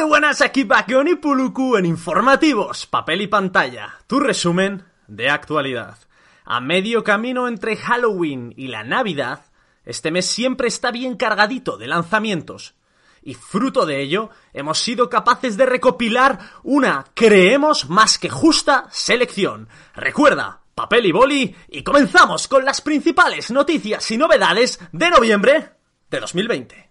Muy buenas, aquí Bakion y Puluku en Informativos, Papel y Pantalla, tu resumen de actualidad. A medio camino entre Halloween y la Navidad, este mes siempre está bien cargadito de lanzamientos. Y fruto de ello, hemos sido capaces de recopilar una, creemos, más que justa selección. Recuerda, papel y boli, y comenzamos con las principales noticias y novedades de noviembre de 2020.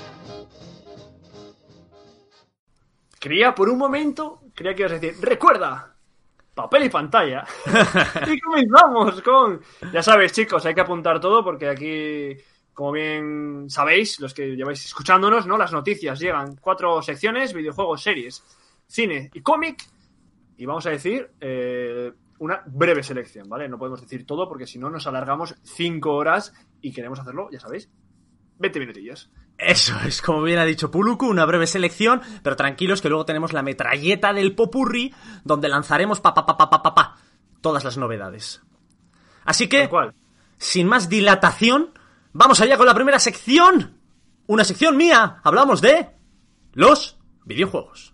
Creía por un momento, creía que ibas a decir, recuerda, papel y pantalla. y comenzamos con... Ya sabéis, chicos, hay que apuntar todo porque aquí, como bien sabéis, los que lleváis escuchándonos, ¿no? Las noticias llegan cuatro secciones, videojuegos, series, cine y cómic. Y vamos a decir eh, una breve selección, ¿vale? No podemos decir todo porque si no nos alargamos cinco horas y queremos hacerlo, ya sabéis, 20 minutillos. Eso es, como bien ha dicho Puluku, una breve selección, pero tranquilos que luego tenemos la metralleta del popurrí, donde lanzaremos pa pa pa pa pa pa, pa todas las novedades. Así que, cual. sin más dilatación, vamos allá con la primera sección. Una sección mía. Hablamos de los videojuegos.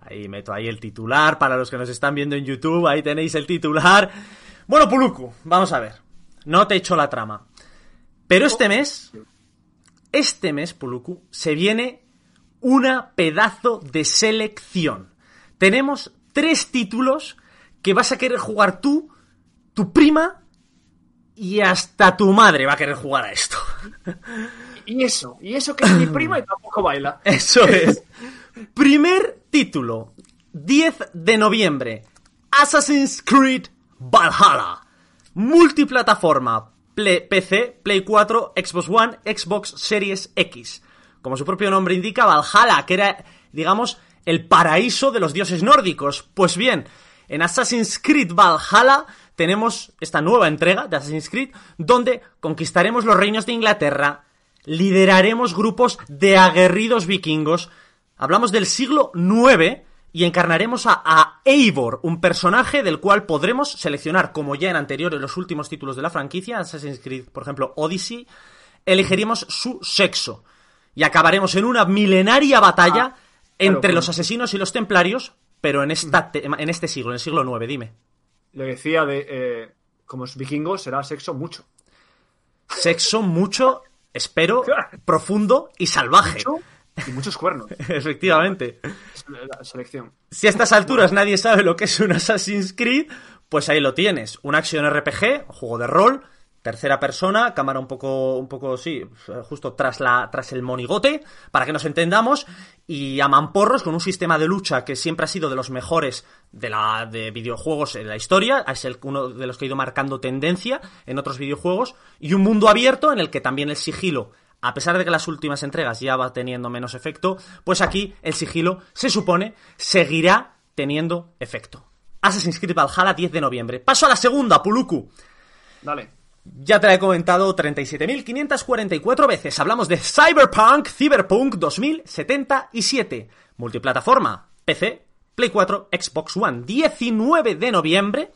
Ahí meto ahí el titular para los que nos están viendo en YouTube. Ahí tenéis el titular. Bueno, Puluku, vamos a ver. No te echo la trama. Pero este mes, este mes, Puluku, se viene una pedazo de selección. Tenemos tres títulos que vas a querer jugar tú, tu prima y hasta tu madre va a querer jugar a esto. Y eso, y eso que es mi prima y tampoco baila. Eso es. Primer título, 10 de noviembre, Assassin's Creed Valhalla. Multiplataforma, PC, Play 4, Xbox One, Xbox Series X. Como su propio nombre indica, Valhalla, que era, digamos, el paraíso de los dioses nórdicos. Pues bien, en Assassin's Creed Valhalla tenemos esta nueva entrega de Assassin's Creed, donde conquistaremos los reinos de Inglaterra, lideraremos grupos de aguerridos vikingos, hablamos del siglo IX y encarnaremos a, a Eivor, un personaje del cual podremos seleccionar, como ya en anteriores los últimos títulos de la franquicia, Assassin's Creed, por ejemplo, Odyssey, elegiríamos su sexo y acabaremos en una milenaria batalla entre con- los asesinos y los templarios, pero en, esta te- en este siglo, en el siglo IX, dime. Lo decía de, eh, como es vikingo, será sexo mucho. Sexo mucho, espero, profundo y salvaje. Mucho y muchos cuernos. Efectivamente. La selección. Si a estas alturas nadie sabe lo que es un Assassin's Creed, pues ahí lo tienes. Un action RPG, juego de rol, tercera persona, cámara un poco, un poco, sí, justo tras la, tras el monigote, para que nos entendamos, y a mamporros con un sistema de lucha que siempre ha sido de los mejores de la, de videojuegos en la historia, es el, uno de los que ha ido marcando tendencia en otros videojuegos, y un mundo abierto en el que también el sigilo a pesar de que las últimas entregas ya va teniendo menos efecto, pues aquí el sigilo se supone seguirá teniendo efecto. Assassin's Creed Valhalla 10 de noviembre. Paso a la segunda, Puluku. Dale. Ya te la he comentado 37.544 veces. Hablamos de Cyberpunk Cyberpunk 2077. Multiplataforma, PC, Play 4, Xbox One. 19 de noviembre.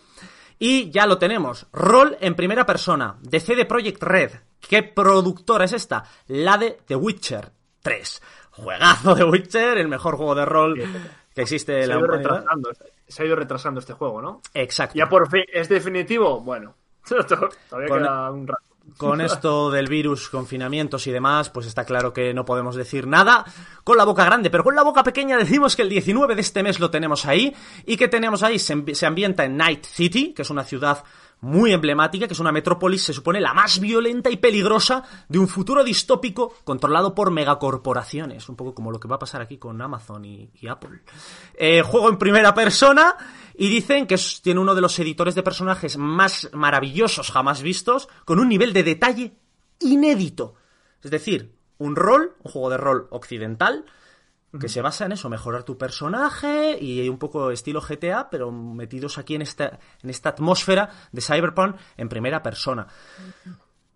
Y ya lo tenemos. Rol en primera persona. De CD Projekt Red. ¿Qué productora es esta? La de The Witcher 3. Juegazo de Witcher, el mejor juego de rol que existe Se en ha, la ido humanidad. retrasando, se ha ido retrasando este juego, ¿no? Exacto. Ya por fin, ¿es definitivo? Bueno, todavía Con- queda un rato. Con esto del virus, confinamientos y demás, pues está claro que no podemos decir nada con la boca grande, pero con la boca pequeña decimos que el 19 de este mes lo tenemos ahí y que tenemos ahí, se, ambi- se ambienta en Night City, que es una ciudad muy emblemática, que es una metrópolis, se supone, la más violenta y peligrosa de un futuro distópico controlado por megacorporaciones, un poco como lo que va a pasar aquí con Amazon y, Apple. Eh, juego en primera persona y dicen que tiene uno de los editores de personajes más maravillosos jamás vistos, con un nivel de detalle inédito. Es decir, un rol, un juego de rol occidental, que se basa en eso, mejorar tu personaje y un poco estilo GTA, pero metidos aquí en esta, en esta atmósfera de Cyberpunk en primera persona.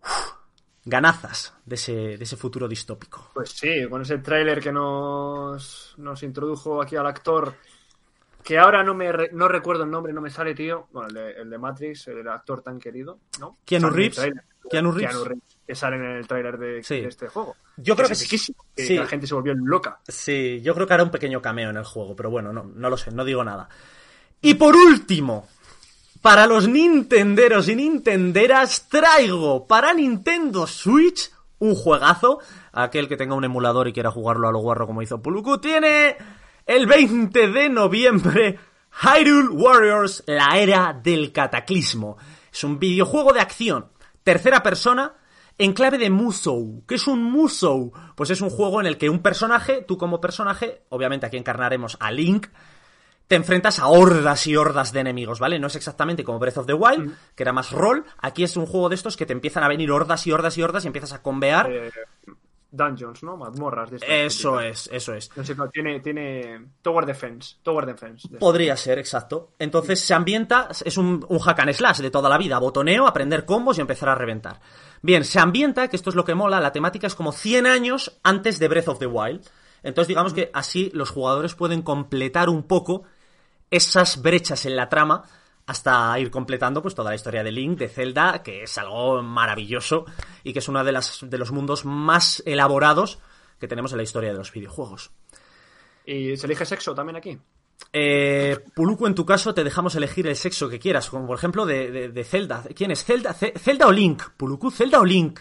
Uf, ganazas de ese, de ese futuro distópico. Pues sí, con ese tráiler que nos, nos introdujo aquí al actor, que ahora no me re- no recuerdo el nombre, no me sale, tío. Bueno, el de, el de Matrix, el actor tan querido, ¿no? Keanu en Reeves. Keanu Reeves. que sale en el tráiler de, Sí. de este juego. Yo creo sí. que Sí. la gente se volvió loca. Sí, yo creo que hará un pequeño cameo en el juego, pero bueno, no, no lo sé, no digo nada. Y por último, para los nintenderos y nintenderas, traigo para Nintendo Switch un juegazo. Aquel que tenga un emulador y quiera jugarlo a lo guarro como hizo Puluku, tiene el 20 de noviembre Hyrule Warriors, la era del cataclismo. Es un videojuego de acción, tercera persona, en clave de Musou. ¿Qué es un Musou? Pues es un juego en el que un personaje, tú como personaje, obviamente aquí encarnaremos a Link, te enfrentas a hordas y hordas de enemigos, ¿vale? No es exactamente como Breath of the Wild, que era más rol. Aquí es un juego de estos que te empiezan a venir hordas y hordas y hordas y empiezas a convear. Eh, dungeons, ¿no? Mazmorras. De eso es, eso es. No sé, no, tiene, tiene Tower Defense. Tower Defense. de- Podría ser, exacto. Entonces se ambienta, es un, un hack and slash de toda la vida, botoneo, aprender combos y empezar a reventar. Bien, se ambienta, que esto es lo que mola, la temática es como 100 años antes de Breath of the Wild. Entonces digamos que así los jugadores pueden completar un poco esas brechas en la trama hasta ir completando pues toda la historia de Link, de Zelda, que es algo maravilloso y que es uno de, las, de los mundos más elaborados que tenemos en la historia de los videojuegos. ¿Y se elige sexo también aquí? Eh, Puluku, en tu caso, te dejamos elegir el sexo que quieras, como por ejemplo de, de- de Zelda. ¿Quién es? ¿Zelda, Zelda o Link? Puluku, ¿Zelda o Link?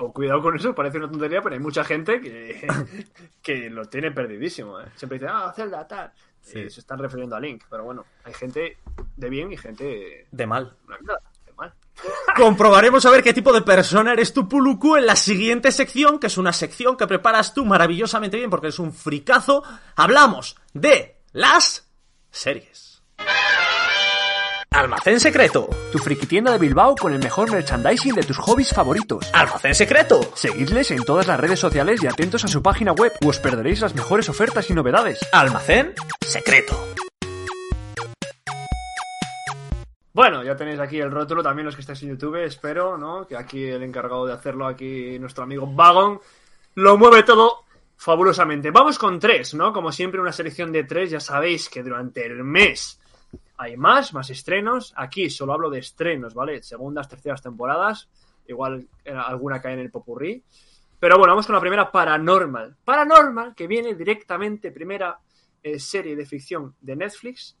Oh, Cuidado con eso, parece una tontería, pero hay mucha gente que, que lo tiene perdidísimo. ¿eh? Siempre dice, ah, Zelda, tal. Sí. Eh, se están refiriendo a Link, pero bueno, hay gente de bien y gente De mal. de. Comprobaremos a ver qué tipo de persona eres tú, Puluku, en la siguiente sección, que es una sección que preparas tú maravillosamente bien porque es un fricazo. Hablamos de las series. Almacén secreto. Tu frikitienda de Bilbao con el mejor merchandising de tus hobbies favoritos. Almacén secreto. Seguidles en todas las redes sociales y atentos a su página web o os perderéis las mejores ofertas y novedades. Almacén secreto. Bueno, ya tenéis aquí el rótulo, también los que estáis en YouTube, espero, ¿no? Que aquí el encargado de hacerlo, aquí nuestro amigo Vagon, lo mueve todo fabulosamente. Vamos con tres, ¿no? Como siempre, una selección de tres. Ya sabéis que durante el mes hay más, más estrenos. Aquí solo hablo de estrenos, ¿vale? Segundas, terceras temporadas. Igual eh, alguna cae en el popurrí. Pero bueno, vamos con la primera, Paranormal. Paranormal, que viene directamente, primera eh, serie de ficción de Netflix,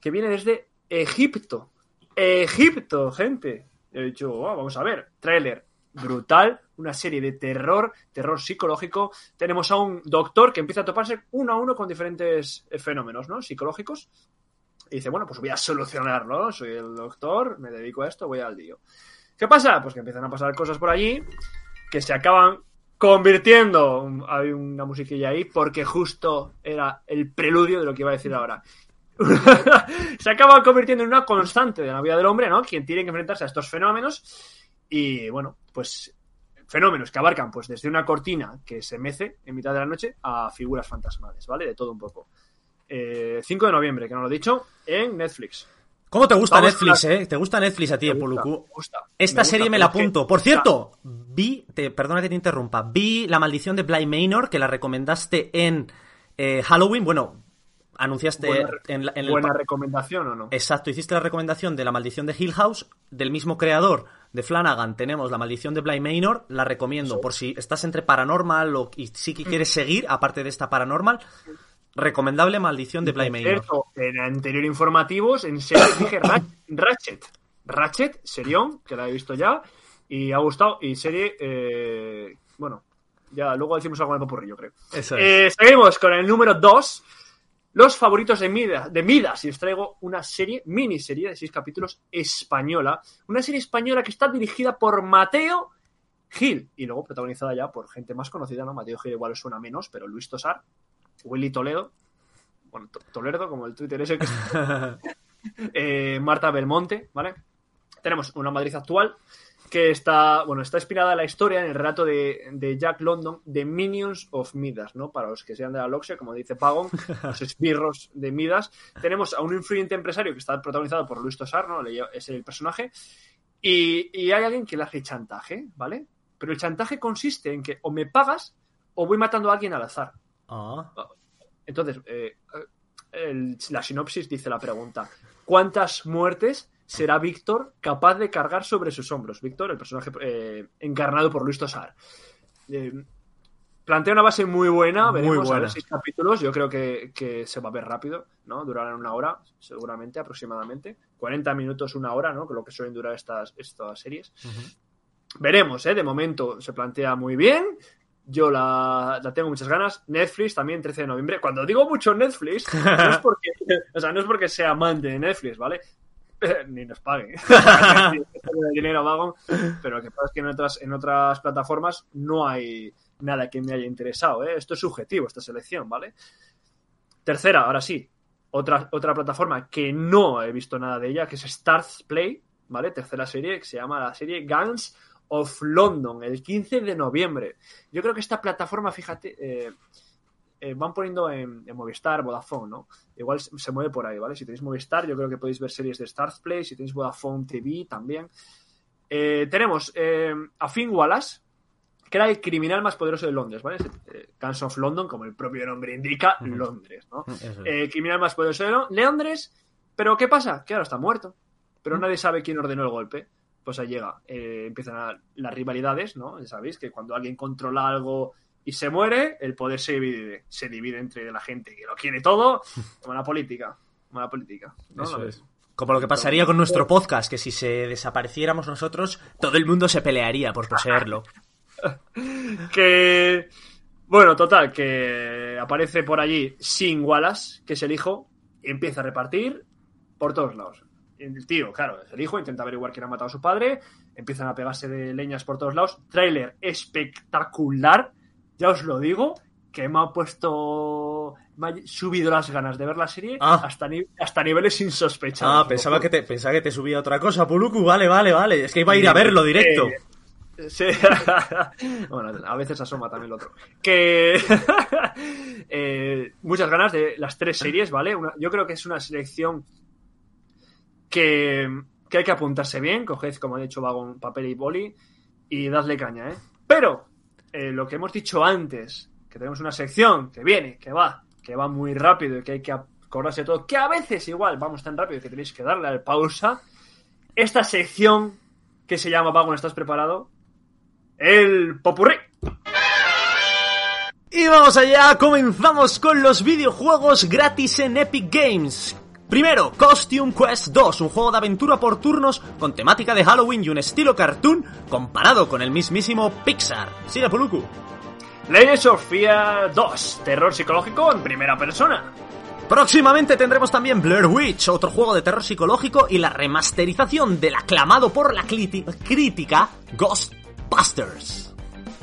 que viene desde Egipto. Egipto, gente. He dicho, "Oh, vamos a ver, tráiler brutal, una serie de terror, terror psicológico. Tenemos a un doctor que empieza a toparse uno a uno con diferentes eh, fenómenos, ¿no? Psicológicos. Y dice, bueno, pues voy a solucionarlo. Soy el doctor, me dedico a esto, voy al lío. ¿Qué pasa? Pues que empiezan a pasar cosas por allí que se acaban convirtiendo. Hay una musiquilla ahí porque justo era el preludio de lo que iba a decir ahora. se acaba convirtiendo en una constante de la vida del hombre, ¿no? Quien tiene que enfrentarse a estos fenómenos. Y bueno, pues fenómenos que abarcan pues desde una cortina que se mece en mitad de la noche a figuras fantasmales, ¿vale? De todo un poco. Eh, 5 de noviembre, que no lo he dicho, en Netflix. ¿Cómo te gusta Vamos Netflix, eh? ¿Te gusta Netflix a ti, Me gusta, me gusta, Esta me gusta, serie me la que- apunto. Por cierto, vi, te, perdona que te interrumpa, vi La Maldición de Bly Manor, que la recomendaste en eh, Halloween. Bueno, anunciaste Buena, en, la- en el buena recomendación o no? Exacto, hiciste la recomendación de La Maldición de Hill House, del mismo creador de Flanagan. Tenemos La Maldición de Bly Manor, la recomiendo por si estás entre Paranormal o, y sí Mm. que quieres seguir, aparte de esta Paranormal. Recomendable Maldición de Manor. cierto, en anterior informativos, en serie dije Ra- Ratchet. Ratchet, serión, que la he visto ya, y ha gustado. Y serie, eh, bueno, ya luego decimos algo en el popurrí, yo creo. Eso es. Eh, seguimos con el número 2. Los favoritos de Midas, de Midas. Y os traigo una serie, miniserie de seis capítulos española. Una serie española que está dirigida por Mateo Gil. Y luego protagonizada ya por gente más conocida, ¿no? Mateo Gil igual suena menos, pero Luis Tosar, Willy Toledo. Bueno, To- Toledo, como el Twitter ese que eh, Marta Belmonte, ¿vale? Tenemos una Madrid actual que está, bueno, está inspirada en la historia, en el relato de, de Jack London, de Minions of Midas, ¿no? Para los que sean de la Loxia, como dice Pagon, los esbirros de Midas. Tenemos a un influyente empresario que está protagonizado por Luis Tosar, ¿no? Es el personaje. Y, y hay alguien que le hace chantaje, ¿vale? Pero el chantaje consiste en que o me pagas o voy matando a alguien al azar. Ah. Entonces, eh, el- la sinopsis dice la pregunta: ¿Cuántas muertes será Víctor capaz de cargar sobre sus hombros? Víctor, el personaje eh, encarnado por Luis Tosar. Eh, plantea una base muy buena, Muy veremos a buena. ver seis capítulos. Yo creo que, que se va a ver rápido, ¿no? Durarán una hora, seguramente, aproximadamente. 40 minutos, una hora, ¿no? Que lo que suelen durar estas, estas series. Veremos, ¿eh? De momento se plantea muy bien. Yo la, la tengo muchas ganas. Netflix también, 13 de noviembre. Cuando digo mucho Netflix, no es porque, o sea, no es porque sea amante de Netflix, ¿vale? Ni nos pague. dinero vago. Pero lo que pasa es que en otras, en otras plataformas no hay nada que me haya interesado, ¿eh? Esto es subjetivo, esta selección, ¿vale? Tercera, ahora sí. Otra, otra plataforma que no he visto nada de ella, que es Stars Play, ¿vale? Tercera serie, que se llama la serie Gangs of London, el 15 de noviembre. Yo creo que esta plataforma, fíjate, eh, eh, van poniendo en, en Movistar, Vodafone, ¿no? Igual se se mueve por ahí, ¿vale? Si tenéis Movistar, yo creo que podéis ver series de Stars Play, si tenéis Vodafone TV también. Eh, tenemos a Finn Wallace, que era el criminal más poderoso de Londres, ¿vale? Guns of London, como el propio nombre indica. Londres, ¿no? Criminal más poderoso de Lo- Londres, pero ¿qué pasa? Que ahora está muerto, pero nadie sabe quién ordenó el golpe. Pues ahí llega, eh, empiezan a- las rivalidades, ¿no? Ya sabéis que cuando alguien controla algo y se muere, el poder se divide, se divide entre la gente que lo quiere todo, como la política, como la política, ¿no? Eso La- es. Como lo que pasaría con nuestro podcast, que si se desapareciéramos nosotros, todo el mundo se pelearía por poseerlo. que bueno, total, que aparece por allí Sin Wallace, que es el hijo, y empieza a repartir por todos lados. El tío, claro, es el hijo, intenta averiguar quién ha matado a su padre, empiezan a pegarse de leñas por todos lados. Trailer espectacular, ya os lo digo, que me ha puesto. Me ha subido las ganas de ver la serie Ah. hasta, ni- hasta niveles insospechados. Ah, pensaba que te, pensaba que te subía otra cosa, Puluku. Vale, vale, vale. Es que iba a ir a verlo directo. Eh, Sí. bueno, a veces asoma también el otro. Que eh, muchas ganas de las tres series, ¿vale? Una- yo creo que es una selección que, que hay que apuntarse bien. Coged, como he dicho, vagon, papel y boli y dadle caña, ¿eh? Pero eh, lo que hemos dicho antes, que tenemos una sección que viene, que va, que va muy rápido y que hay que acordarse de todo, que a veces igual vamos tan rápido que tenéis que darle al pausa. Esta sección que se llama Vagon, ¿estás preparado? El Popurrí. Y vamos allá, comenzamos con los videojuegos gratis en Epic Games. Primero, Costume Quest 2, un juego de aventura por turnos con temática de Halloween y un estilo cartoon comparado con el mismísimo Pixar. Sigue Puluku. Legends of Fear 2, terror psicológico en primera persona. Próximamente tendremos también Blair Witch, otro juego de terror psicológico y la remasterización del aclamado por la crítica Ghostbusters.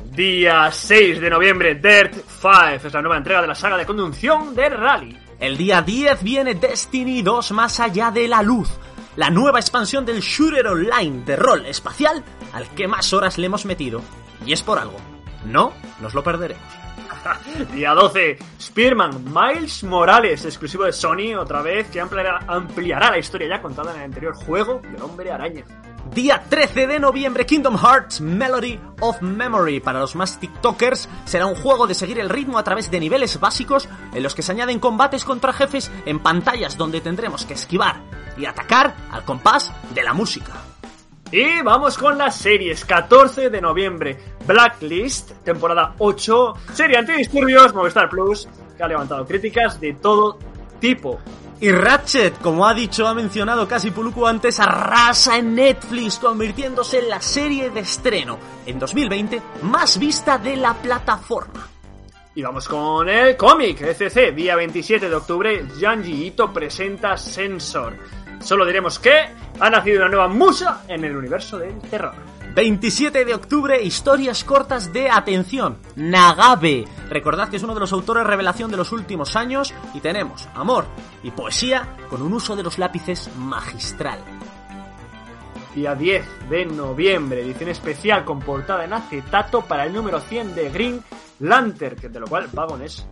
Día 6 de noviembre, Dirt 5, es la nueva entrega de la saga de conducción de Rally. El día 10 viene Destiny 2 más allá de la luz, la nueva expansión del shooter online de rol espacial al que más horas le hemos metido. Y es por algo. No nos lo perderemos. Día 12, Spearman Miles Morales, exclusivo de Sony, otra vez, que ampliará, la historia ya contada en el anterior juego del Hombre Araña. Día 13 de noviembre, Kingdom Hearts Melody of Memory. Para los más TikTokers, será un juego de seguir el ritmo a través de niveles básicos en los que se añaden combates contra jefes en pantallas donde tendremos que esquivar y atacar al compás de la música. Y vamos con las series. 14 de noviembre, Blacklist, temporada 8, serie antidisturbios, Movistar Plus, que ha levantado críticas de todo tipo. Y Ratchet, como ha dicho, ha mencionado casi Puluku antes, arrasa en Netflix, convirtiéndose en la serie de estreno en 2020 más vista de la plataforma. Y vamos con el cómic, ECC, día 27 de octubre, Janji Ito presenta Sensor. Solo diremos que ha nacido una nueva musa en el universo del terror. 27 de octubre, historias cortas de atención. Nagabe. Recordad que es uno de los autores revelación de los últimos años y tenemos amor y poesía con un uso de los lápices magistral. Día 10 de noviembre, edición especial con portada en acetato para el número 100 de Green Lantern, de lo cual Vagon es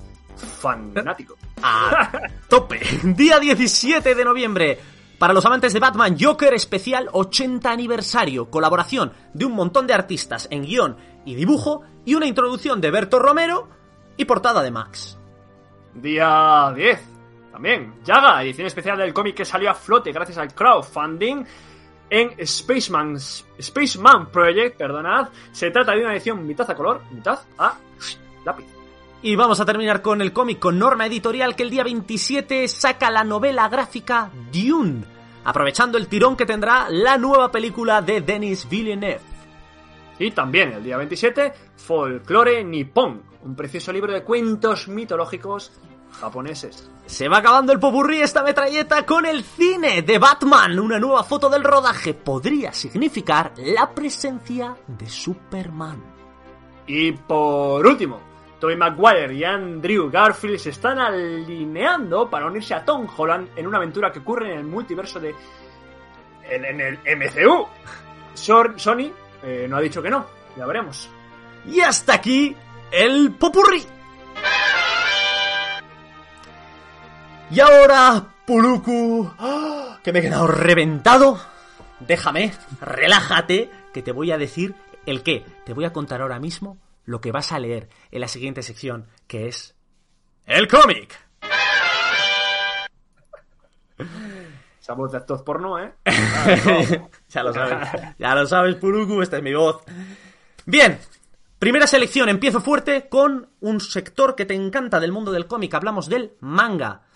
fanático. a tope. Día 17 de noviembre. Para los amantes de Batman, Joker especial 80 aniversario. Colaboración de un montón de artistas en guion y dibujo. Y una introducción de Berto Romero y portada de Max. Día 10. También, Yaga, edición especial del cómic que salió a flote gracias al crowdfunding en Spaceman, Spaceman Project, perdonad. Se trata de una edición mitad a color, mitad a lápiz. Y vamos a terminar con el cómic con Norma Editorial que el día 27 saca la novela gráfica Dune, aprovechando el tirón que tendrá la nueva película de Denis Villeneuve. Y también el día 27, Folklore Nippon, un precioso libro de cuentos mitológicos japoneses. Se va acabando el popurrí esta metralleta con el cine de Batman. Una nueva foto del rodaje podría significar la presencia de Superman. Y por último, Tobey Maguire y Andrew Garfield se están alineando para unirse a Tom Holland en una aventura que ocurre en el multiverso de. en, el MCU. Sony eh, no ha dicho que no, ya veremos. Y hasta aquí el popurrí. Y ahora, Puluku, que me he quedado reventado. Déjame, relájate, que te voy a decir el qué. Te voy a contar ahora mismo lo que vas a leer en la siguiente sección, que es el cómic. Esa voz de actor porno, ¿eh? ya lo sabes, ya lo sabes, Puruku, esta es mi voz. Bien, primera selección, empiezo fuerte con un sector que te encanta del mundo del cómic. Hablamos del manga.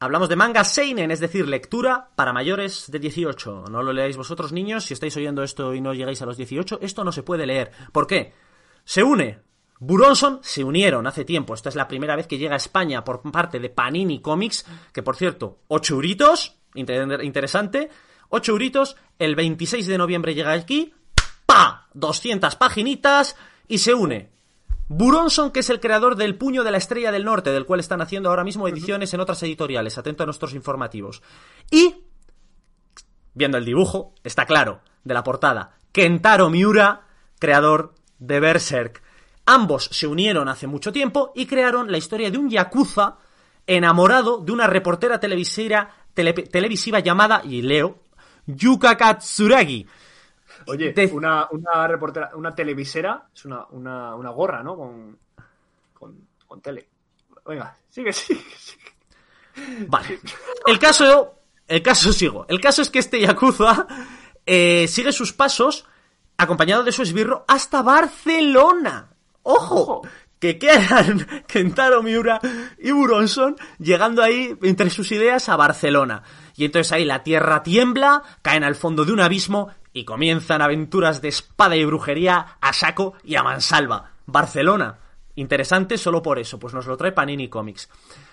Hablamos de manga seinen, es decir, lectura para mayores de 18. No lo leáis vosotros, niños, si estáis oyendo esto y no llegáis a los 18, esto no se puede leer. ¿Por qué? Se une. Buronson se unieron hace tiempo. Esta es la primera vez que llega a España por parte de Panini Comics, que por cierto, 8 euritos, inter- interesante. 8 euritos, el 26 de noviembre llega aquí, ¡pa! 200 paginitas y se une. Buronson, que es el creador del Puño de la Estrella del Norte, del cual están haciendo ahora mismo ediciones en otras editoriales. Atento a nuestros informativos. Y, viendo el dibujo, está claro, de la portada, Kentaro Miura, creador de Berserk. Ambos se unieron hace mucho tiempo y crearon la historia de un yakuza enamorado de una reportera televisiva, tele- televisiva llamada, y leo, Yuka Katsuragi. Oye, De- una, una reportera, una televisera, es una, una, una gorra, ¿no? Con, con, con tele. Venga, sigue, sigue, sigue. Vale. El caso. El caso sigo. El caso es que este Yakuza eh, sigue sus pasos acompañado de su esbirro hasta Barcelona. ¡Ojo! Que quedan Kentaro Miura y Buronson llegando ahí entre sus ideas a Barcelona. Y entonces ahí la tierra tiembla, caen al fondo de un abismo y comienzan aventuras de espada y brujería a saco y a mansalva. Barcelona. Interesante solo por eso, pues nos lo trae Panini Comics.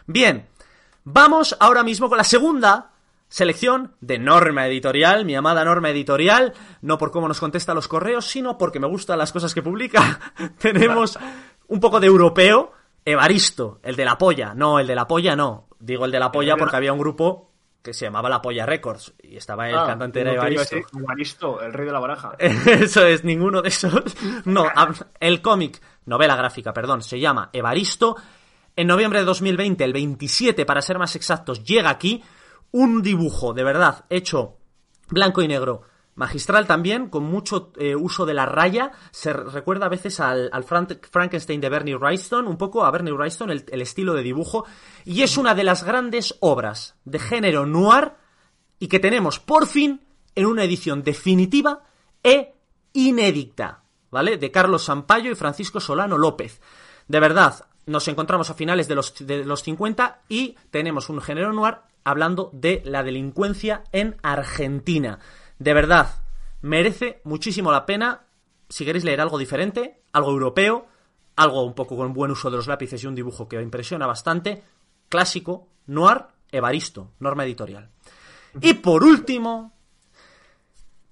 Bien, Vamos ahora mismo con la segunda selección de Norma Editorial, mi amada Norma Editorial, no por cómo nos contesta los correos, sino porque me gustan las cosas que publica. Tenemos un poco de europeo, Evaristo, el de la polla, no, el de la polla no, digo el de la polla porque había un grupo que se llamaba La Polla Records y estaba el Ah, cantante era Evaristo. Evaristo, el rey de la baraja. Eso es, ninguno de esos. No, el cómic, novela gráfica, perdón, se llama Evaristo. En noviembre de 2020, el 27 para ser más exactos, llega aquí un dibujo de verdad hecho blanco y negro. Magistral también, con mucho eh, uso de la raya. Se recuerda a veces al, al Frank- Frankenstein de Bernie Wrightson, un poco a Bernie Wrightson, el, el estilo de dibujo. Y es una de las grandes obras de género noir y que tenemos por fin en una edición definitiva e inédita, ¿vale? De Carlos Sampaio y Francisco Solano López. De verdad, nos encontramos a finales de los, de los 50 y tenemos un género noir hablando de la delincuencia en Argentina. De verdad, merece muchísimo la pena si queréis leer algo diferente, algo europeo, algo un poco con buen uso de los lápices y un dibujo que impresiona bastante, clásico, noir, Evaristo, norma editorial. Y por último,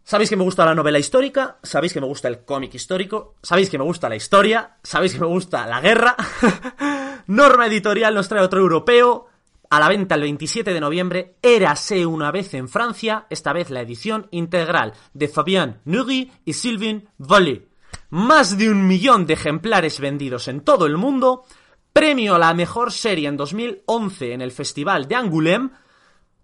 sabéis que me gusta la novela histórica, sabéis que me gusta el cómic histórico, sabéis que me gusta la historia, sabéis que me gusta la guerra. norma editorial nos trae otro europeo, a la venta el 27 de noviembre, Érase una vez en Francia, esta vez la edición integral de Fabien Nury y Sylvain Vallée. Más de un millón de ejemplares vendidos en todo el mundo, premio a la mejor serie en 2011 en el Festival de Angoulême,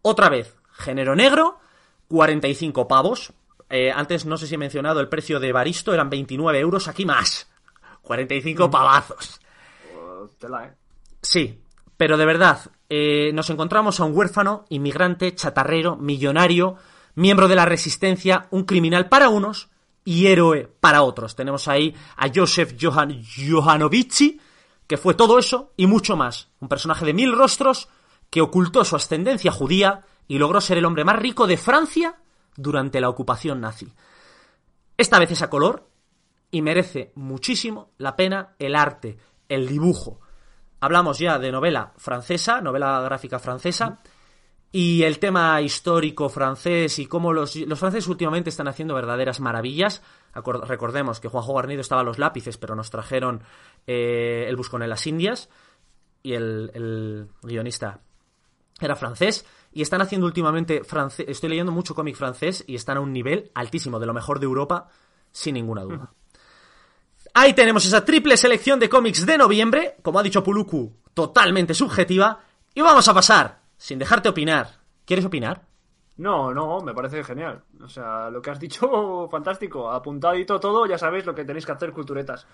otra vez, género negro, 45 pavos. Eh, antes no sé si he mencionado el precio de Baristo, eran 29 euros, aquí más. 45 pavazos. Oh, tela, ¿eh? Sí, pero de verdad, eh, nos encontramos a un huérfano, inmigrante, chatarrero, millonario, miembro de la resistencia, un criminal para unos y héroe para otros. Tenemos ahí a Joseph Johan Johanovici, que fue todo eso y mucho más. Un personaje de mil rostros que ocultó su ascendencia judía y logró ser el hombre más rico de Francia durante la ocupación nazi. Esta vez es a color y merece muchísimo la pena el arte, el dibujo. Hablamos ya de novela francesa, novela gráfica francesa, y el tema histórico francés y cómo los, los franceses últimamente están haciendo verdaderas maravillas. Recordemos que Juanjo Garnido estaba a los lápices, pero nos trajeron eh, El Buscón en las Indias, y el, guionista era francés y están haciendo últimamente. Estoy leyendo mucho cómic francés y están a un nivel altísimo, de lo mejor de Europa, sin ninguna duda. Ahí tenemos esa triple selección de cómics de noviembre, como ha dicho Puluku, totalmente subjetiva. Y vamos a pasar, sin dejarte opinar. ¿Quieres opinar? No, no, me parece genial. O sea, lo que has dicho, fantástico. Apuntadito todo, ya sabéis lo que tenéis que hacer, culturetas.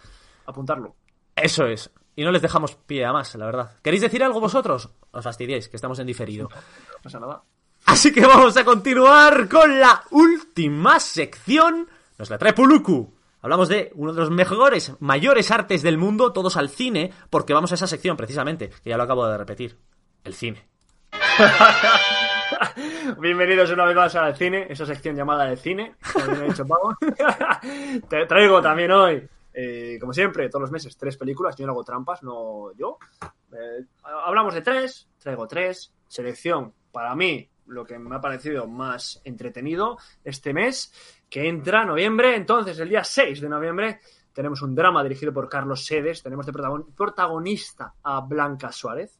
Apuntarlo. Eso es. Y no les dejamos pie a más, la verdad. ¿Queréis decir algo vosotros? Os fastidiáis, que estamos en diferido. No pasa nada. Así que vamos a continuar con la última sección. Nos la trae Puluku. Hablamos de uno de los mejores, mayores artes del mundo, todos al cine, porque vamos a esa sección precisamente, que ya lo acabo de repetir. El cine. Bienvenidos una vez más al cine, esa sección llamada del cine. Como bien ha dicho. Te traigo también hoy, eh, como siempre, todos los meses, tres películas. Yo no hago trampas, no yo. Eh, hablamos de tres, traigo tres. Selección, para mí, lo que me ha parecido más entretenido este mes, que entra noviembre. Entonces, el día 6 de noviembre, tenemos un drama dirigido por Carlos Sedes. Tenemos de protagon- protagonista a Blanca Suárez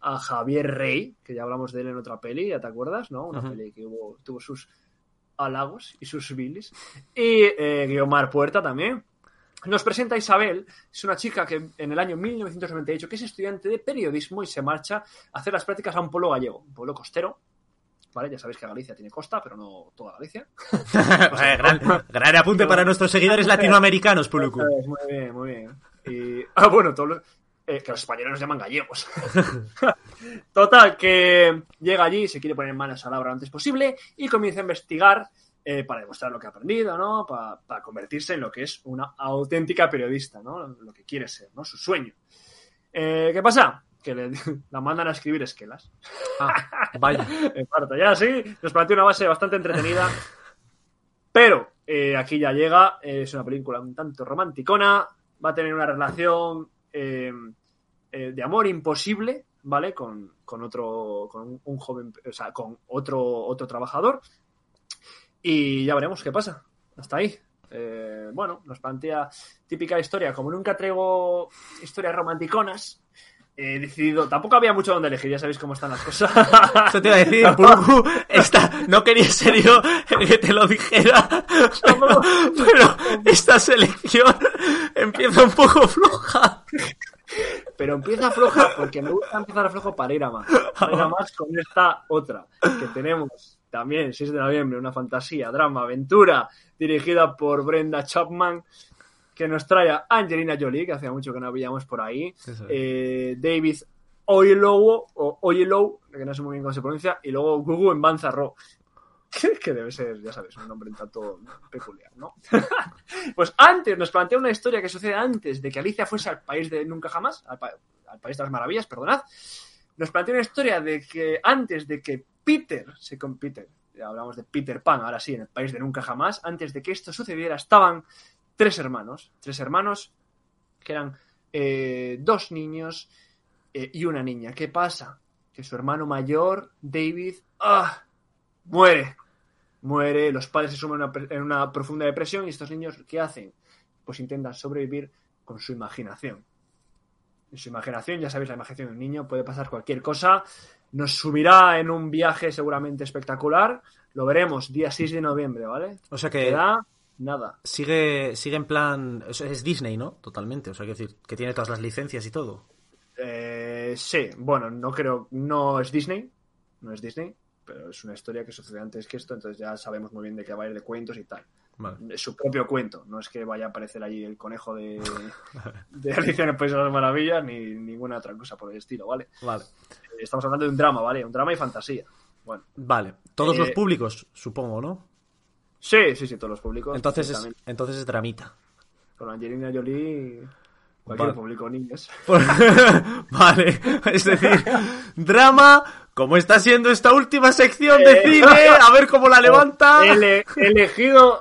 a Javier Rey, que ya hablamos de él en otra peli, ¿ya te acuerdas? ¿No? Una peli que hubo, tuvo sus halagos y sus bilis. Y eh, Guiomar Puerta también. Nos presenta a Isabel, es una chica que en el año 1998 que es estudiante de periodismo y se marcha a hacer las prácticas a un pueblo gallego, un pueblo costero. ¿Vale? Ya sabéis que Galicia tiene costa, pero no toda Galicia. gran, gran apunte para nuestros seguidores latinoamericanos, Puluku. Muy bien, muy bien. Y, ah, bueno, todos los- eh, que los españoles nos llaman gallegos. Total, que llega allí se quiere poner manos a la obra lo antes posible y comienza a investigar eh, para demostrar lo que ha aprendido, ¿no? Pa- para convertirse en lo que es una auténtica periodista, ¿no? Lo que quiere ser, ¿no? Su sueño. Eh, ¿Qué pasa? Que le, la mandan a escribir esquelas. Ah, vaya. En parte, ya sí, nos plantea una base bastante entretenida. Pero eh, aquí ya llega, eh, es una película un tanto romanticona, va a tener una relación eh, eh, de amor imposible, ¿vale? Con, con otro, con un, un joven, o sea, con otro, otro trabajador. Y ya veremos qué pasa. Hasta ahí. Bueno, nos plantea típica historia. Como nunca traigo historias romanticonas, he decidido. Tampoco había mucho donde elegir, ya sabéis cómo están las cosas. Eso te iba a decir, esta, no quería ser yo el que te lo dijera, pero, pero esta selección empieza un poco floja. Pero empieza floja porque me gusta empezar flojo para ir a más. Para ir a más con esta otra que tenemos también, 6 de noviembre, una fantasía, drama, aventura, dirigida por Brenda Chapman, que nos trae a Angelina Jolie, que hacía mucho que no veíamos por ahí, eh, David Oyelowo, o Oyelowo, que no sé muy bien cómo se pronuncia, y luego Gugu en Banzarro. Que, debe ser, ya sabes, un nombre un tanto peculiar, ¿no? pues antes, nos plantea una historia que sucede antes de que Alicia fuese al país de nunca jamás, al, pa- al país de las maravillas, perdonad. Nos plantea una historia de que antes de que Peter se con Peter, ya hablamos de Peter Pan, ahora sí, en el país de nunca jamás, antes de que esto sucediera, estaban tres hermanos, tres hermanos que eran eh, dos niños eh, y una niña. ¿Qué pasa? Que su hermano mayor, David, ¡ah! muere. Muere, los padres se sumen en una, pre- en una profunda depresión y estos niños, ¿qué hacen? Pues intentan sobrevivir con su imaginación. en su imaginación, ya sabéis, la imaginación de un niño puede pasar cualquier cosa. Nos subirá en un viaje seguramente espectacular. Lo veremos día 6 de noviembre, ¿vale? O sea que Queda nada. sigue, sigue en plan. Es, es Disney, ¿no? Totalmente. O sea, quiero decir, que tiene todas las licencias y todo. Eh, sí, bueno, no creo, no es Disney, no es Disney, pero es una historia que sucede antes que esto, entonces ya sabemos muy bien de qué va a ir de cuentos y tal. Vale. Es su propio cuento, no es que vaya a aparecer allí el conejo de, de Alicia en el País de las Maravillas ni ninguna otra cosa por el estilo, ¿vale? Vale. Eh, Estamos hablando de un drama, ¿vale? Un drama y fantasía. Bueno, Vale. Todos Eh, los públicos, supongo, ¿no? Sí, sí, sí, todos los públicos. Entonces es, entonces es dramita. Con Angelina Jolie, cualquier Vale. público niños. vale, es decir, drama, como está siendo esta última sección de Eh, cine, a ver cómo la levanta. He ele- elegido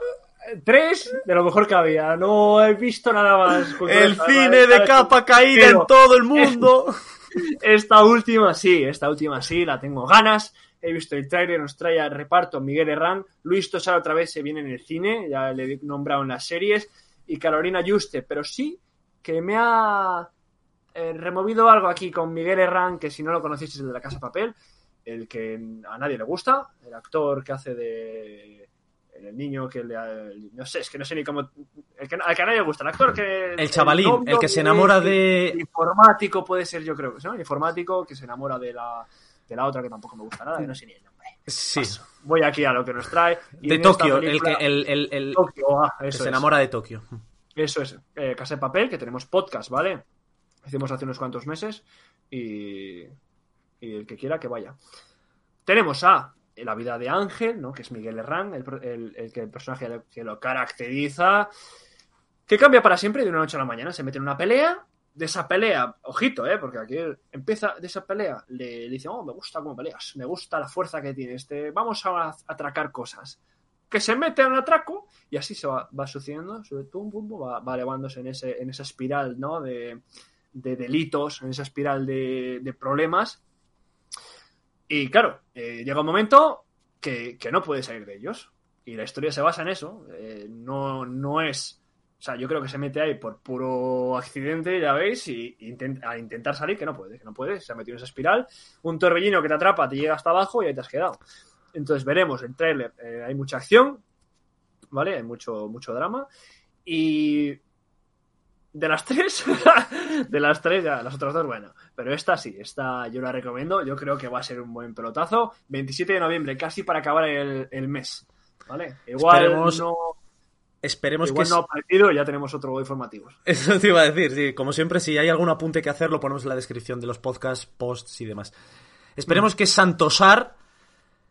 tres de lo mejor que había. No he visto nada más. El cine de capa caída en todo el mundo. Esta última sí, esta última sí, la tengo ganas. He visto el trailer, nos trae al reparto Miguel Herrán. Luis Tosar otra vez se viene en el cine, ya le he nombrado en las series. Y Carolina Juste, pero sí que me ha eh, removido algo aquí con Miguel Herrán, que si no lo conocéis es el de la Casa de Papel, el que a nadie le gusta, el actor que hace de el niño que le no sé, es que no sé ni cómo el que, al que a nadie le gusta, el actor que El chavalín, el que se enamora de- el informático puede ser yo creo el informático que se enamora de la de la otra que tampoco me gusta nada, que no sé ni el nombre. Sí, Voy aquí a lo que nos trae y de Tokio, el que, el, el- el- Tokio, ah, que se es. enamora de Tokio. Eso es, eh, Casa de Papel, que tenemos podcast, ¿vale? Hicimos hace unos cuantos meses y, y el que quiera que vaya. Tenemos a La vida de Ángel, ¿no? Que es Miguel Herrán, el, el- el el personaje que lo caracteriza, que cambia para siempre de una noche a la mañana. Se mete en una pelea, de esa pelea, ojito, ¿eh? Porque aquí empieza de esa pelea, le, dice, oh, me gusta cómo peleas, me gusta la fuerza que tienes, este, vamos a atracar cosas que se mete en un atraco y así se va, sucediendo, pum, pum, pum, va, va elevándose en, ese, en esa espiral ¿no? de, de delitos, en esa espiral de, de problemas. Y claro, eh, llega un momento que, que no puede salir de ellos. Y la historia se basa en eso. eh, no, no es. O sea, yo creo que se mete ahí por puro accidente, ya veis, y intent- a intentar salir, que no puede, que no puede, se ha metido en esa espiral. Un torbellino que te atrapa, te llega hasta abajo y ahí te has quedado. Entonces veremos el tráiler, eh, hay mucha acción, ¿vale? Hay mucho, mucho drama. Y de las tres, de las tres ya, las otras dos, bueno. Pero esta sí, esta yo la recomiendo, yo creo que va a ser un buen pelotazo. 27 de noviembre, casi para acabar el, el mes, ¿vale? Igual Esperemos no, Esperemos igual que... no ha partido, ya tenemos otro informativos. Eso te iba a decir, sí. Como siempre, si hay algún apunte que hacer, lo ponemos en la descripción de los podcasts, posts y demás. Esperemos que Santosar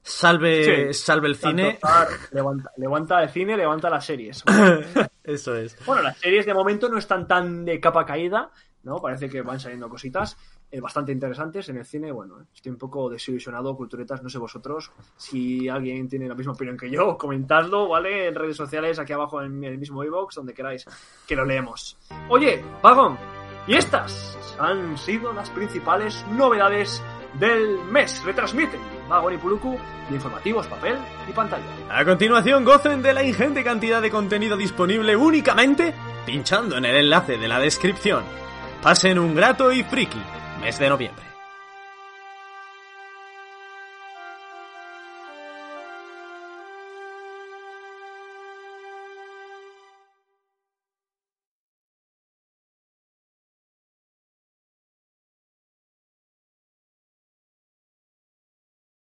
salve, Sí. salve el cine. Tanto Zar levanta, levanta el cine, levanta las series. Eso es. Bueno, las series de momento no están tan de capa caída, ¿no? Parece que van saliendo cositas eh, bastante interesantes en el cine. Bueno, eh, estoy un poco desilusionado, culturetas, no sé vosotros. Si alguien tiene la misma opinión que yo, comentadlo, ¿vale? En redes sociales, aquí abajo en el mismo iBox, donde queráis, que lo leemos. Oye, Pagón, y estas han sido las principales novedades del mes. Retransmiten Vagón y Puluku de informativos, papel y pantalla. A continuación, gocen de la ingente cantidad de contenido disponible únicamente pinchando en el enlace de la descripción. Pasen un grato y friki mes de noviembre.